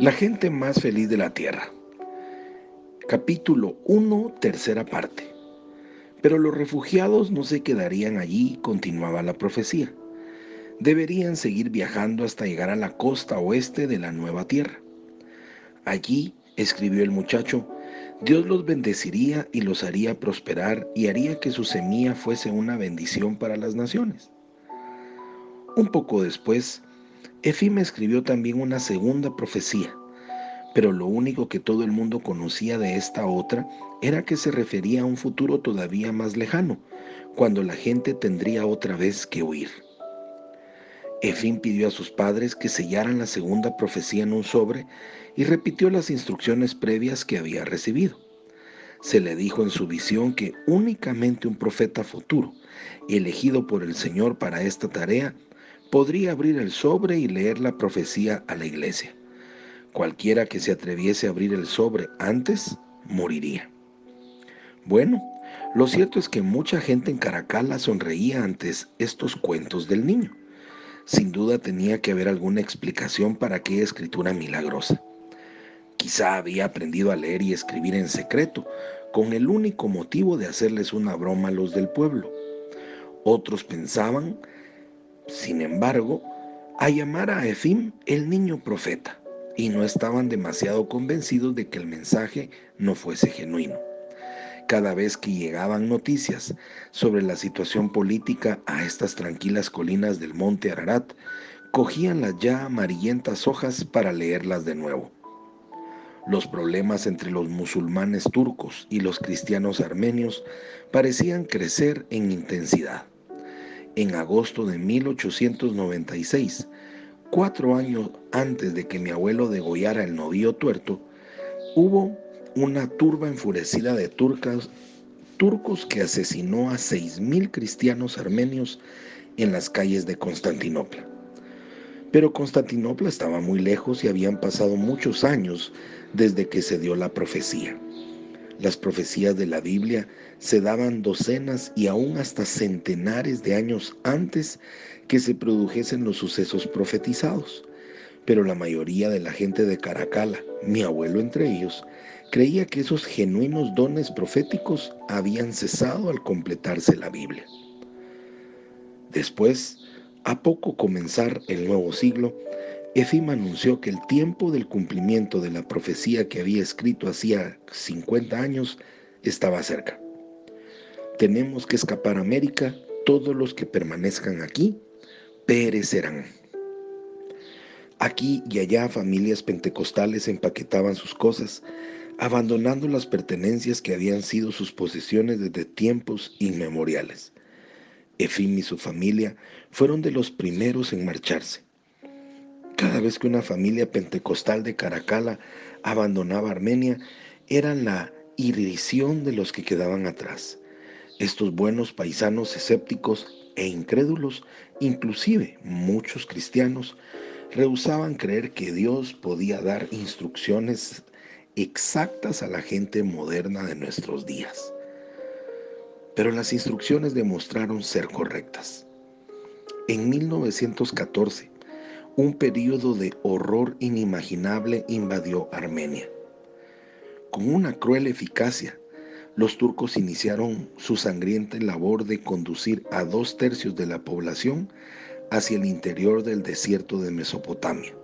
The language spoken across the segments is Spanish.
La gente más feliz de la tierra. Capítulo 1, tercera parte. Pero los refugiados no se quedarían allí, continuaba la profecía. Deberían seguir viajando hasta llegar a la costa oeste de la nueva tierra. Allí, escribió el muchacho, Dios los bendeciría y los haría prosperar y haría que su semilla fuese una bendición para las naciones. Un poco después, Efim escribió también una segunda profecía, pero lo único que todo el mundo conocía de esta otra era que se refería a un futuro todavía más lejano, cuando la gente tendría otra vez que huir. Efim pidió a sus padres que sellaran la segunda profecía en un sobre y repitió las instrucciones previas que había recibido. Se le dijo en su visión que únicamente un profeta futuro, elegido por el Señor para esta tarea, podría abrir el sobre y leer la profecía a la iglesia. Cualquiera que se atreviese a abrir el sobre antes, moriría. Bueno, lo cierto es que mucha gente en Caracala sonreía ante estos cuentos del niño. Sin duda tenía que haber alguna explicación para aquella escritura milagrosa. Quizá había aprendido a leer y escribir en secreto, con el único motivo de hacerles una broma a los del pueblo. Otros pensaban sin embargo, a llamar a Efim el niño profeta, y no estaban demasiado convencidos de que el mensaje no fuese genuino. Cada vez que llegaban noticias sobre la situación política a estas tranquilas colinas del monte Ararat, cogían las ya amarillentas hojas para leerlas de nuevo. Los problemas entre los musulmanes turcos y los cristianos armenios parecían crecer en intensidad en agosto de 1896, cuatro años antes de que mi abuelo degollara el novio tuerto, hubo una turba enfurecida de turcas, turcos que asesinó a seis mil cristianos armenios en las calles de Constantinopla. Pero Constantinopla estaba muy lejos y habían pasado muchos años desde que se dio la profecía. Las profecías de la Biblia se daban docenas y aún hasta centenares de años antes que se produjesen los sucesos profetizados. Pero la mayoría de la gente de Caracala, mi abuelo entre ellos, creía que esos genuinos dones proféticos habían cesado al completarse la Biblia. Después, a poco comenzar el nuevo siglo, Efim anunció que el tiempo del cumplimiento de la profecía que había escrito hacía 50 años estaba cerca. Tenemos que escapar a América, todos los que permanezcan aquí perecerán. Aquí y allá familias pentecostales empaquetaban sus cosas, abandonando las pertenencias que habían sido sus posesiones desde tiempos inmemoriales. Efim y su familia fueron de los primeros en marcharse. Cada vez que una familia pentecostal de Caracala abandonaba Armenia, eran la irrisión de los que quedaban atrás. Estos buenos paisanos escépticos e incrédulos, inclusive muchos cristianos, rehusaban creer que Dios podía dar instrucciones exactas a la gente moderna de nuestros días. Pero las instrucciones demostraron ser correctas. En 1914, un periodo de horror inimaginable invadió Armenia. Con una cruel eficacia, los turcos iniciaron su sangrienta labor de conducir a dos tercios de la población hacia el interior del desierto de Mesopotamia.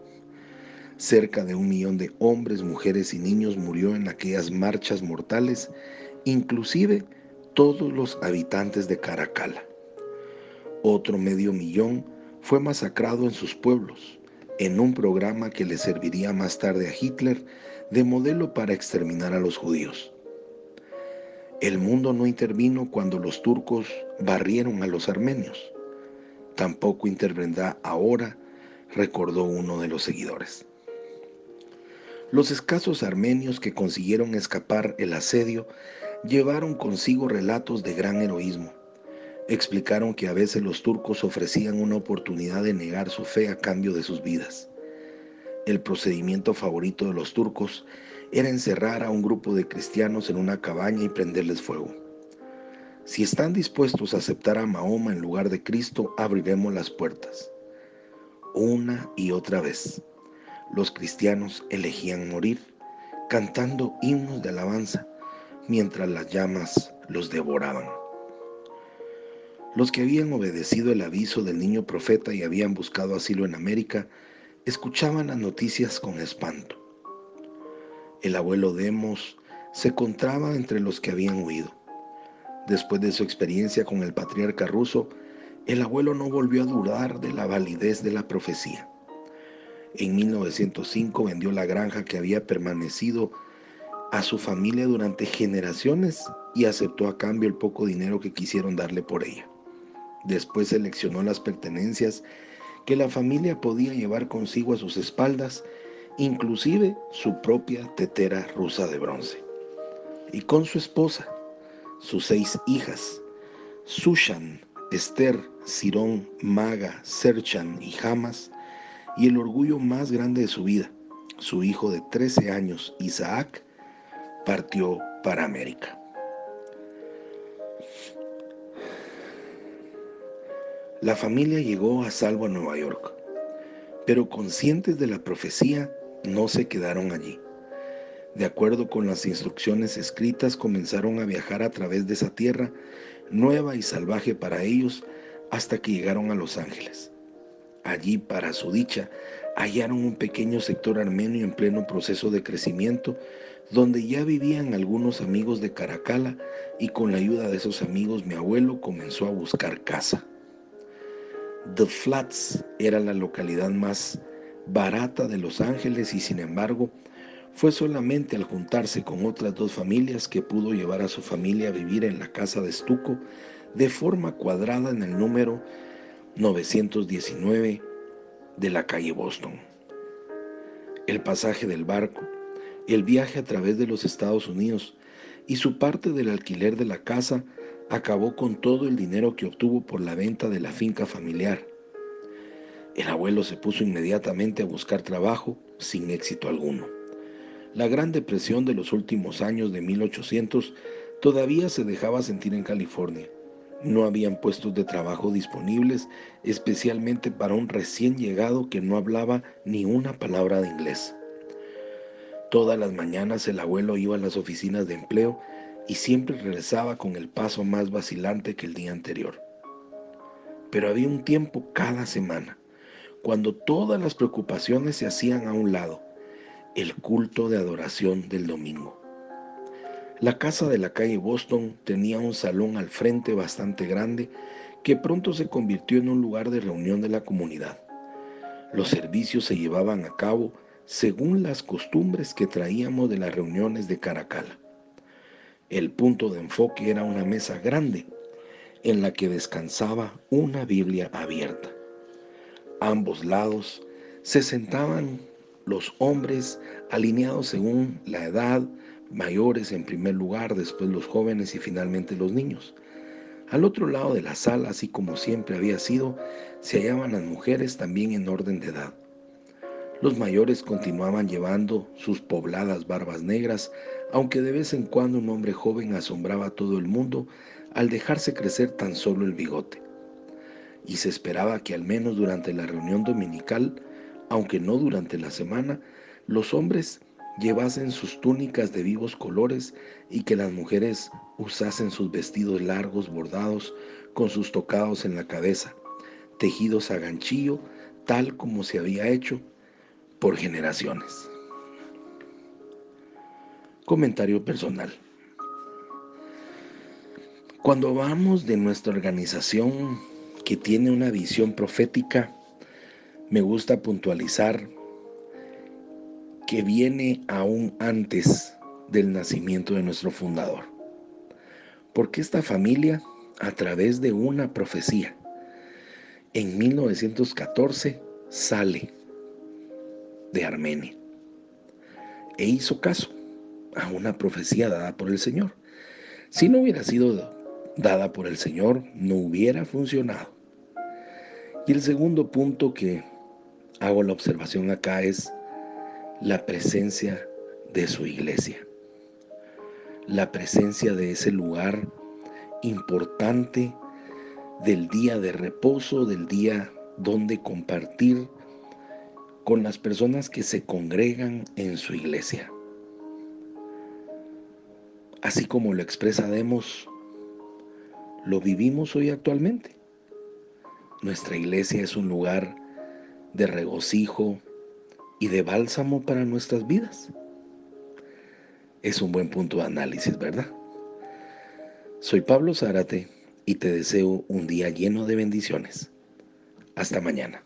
Cerca de un millón de hombres, mujeres y niños murió en aquellas marchas mortales, inclusive todos los habitantes de Caracalla. Otro medio millón fue masacrado en sus pueblos, en un programa que le serviría más tarde a Hitler de modelo para exterminar a los judíos. El mundo no intervino cuando los turcos barrieron a los armenios. Tampoco intervendrá ahora, recordó uno de los seguidores. Los escasos armenios que consiguieron escapar el asedio llevaron consigo relatos de gran heroísmo explicaron que a veces los turcos ofrecían una oportunidad de negar su fe a cambio de sus vidas. El procedimiento favorito de los turcos era encerrar a un grupo de cristianos en una cabaña y prenderles fuego. Si están dispuestos a aceptar a Mahoma en lugar de Cristo, abriremos las puertas. Una y otra vez. los cristianos elegían morir cantando himnos de alabanza mientras las llamas los devoraban. Los que habían obedecido el aviso del niño profeta y habían buscado asilo en América escuchaban las noticias con espanto. El abuelo Demos se encontraba entre los que habían huido. Después de su experiencia con el patriarca ruso, el abuelo no volvió a dudar de la validez de la profecía. En 1905 vendió la granja que había permanecido a su familia durante generaciones y aceptó a cambio el poco dinero que quisieron darle por ella. Después seleccionó las pertenencias que la familia podía llevar consigo a sus espaldas, inclusive su propia tetera rusa de bronce. Y con su esposa, sus seis hijas, Sushan, Esther, Sirón, Maga, Serchan y Hamas, y el orgullo más grande de su vida, su hijo de 13 años, Isaac, partió para América. La familia llegó a salvo a Nueva York, pero conscientes de la profecía, no se quedaron allí. De acuerdo con las instrucciones escritas, comenzaron a viajar a través de esa tierra, nueva y salvaje para ellos, hasta que llegaron a Los Ángeles. Allí, para su dicha, hallaron un pequeño sector armenio en pleno proceso de crecimiento, donde ya vivían algunos amigos de Caracala y con la ayuda de esos amigos mi abuelo comenzó a buscar casa. The Flats era la localidad más barata de Los Ángeles y sin embargo fue solamente al juntarse con otras dos familias que pudo llevar a su familia a vivir en la casa de estuco de forma cuadrada en el número 919 de la calle Boston. El pasaje del barco, el viaje a través de los Estados Unidos y su parte del alquiler de la casa acabó con todo el dinero que obtuvo por la venta de la finca familiar. El abuelo se puso inmediatamente a buscar trabajo sin éxito alguno. La Gran Depresión de los últimos años de 1800 todavía se dejaba sentir en California. No habían puestos de trabajo disponibles, especialmente para un recién llegado que no hablaba ni una palabra de inglés. Todas las mañanas el abuelo iba a las oficinas de empleo y siempre regresaba con el paso más vacilante que el día anterior. Pero había un tiempo cada semana, cuando todas las preocupaciones se hacían a un lado, el culto de adoración del domingo. La casa de la calle Boston tenía un salón al frente bastante grande que pronto se convirtió en un lugar de reunión de la comunidad. Los servicios se llevaban a cabo según las costumbres que traíamos de las reuniones de Caracala. El punto de enfoque era una mesa grande en la que descansaba una Biblia abierta. A ambos lados se sentaban los hombres alineados según la edad, mayores en primer lugar, después los jóvenes y finalmente los niños. Al otro lado de la sala, así como siempre había sido, se hallaban las mujeres también en orden de edad. Los mayores continuaban llevando sus pobladas barbas negras, aunque de vez en cuando un hombre joven asombraba a todo el mundo al dejarse crecer tan solo el bigote. Y se esperaba que al menos durante la reunión dominical, aunque no durante la semana, los hombres llevasen sus túnicas de vivos colores y que las mujeres usasen sus vestidos largos bordados con sus tocados en la cabeza, tejidos a ganchillo, tal como se había hecho por generaciones. Comentario personal. Cuando vamos de nuestra organización que tiene una visión profética, me gusta puntualizar que viene aún antes del nacimiento de nuestro fundador. Porque esta familia, a través de una profecía, en 1914 sale de Armenia. E hizo caso a una profecía dada por el Señor. Si no hubiera sido dada por el Señor, no hubiera funcionado. Y el segundo punto que hago la observación acá es la presencia de su iglesia. La presencia de ese lugar importante del día de reposo, del día donde compartir con las personas que se congregan en su iglesia. Así como lo expresa Demos, lo vivimos hoy actualmente. Nuestra iglesia es un lugar de regocijo y de bálsamo para nuestras vidas. Es un buen punto de análisis, ¿verdad? Soy Pablo Zárate y te deseo un día lleno de bendiciones. Hasta mañana.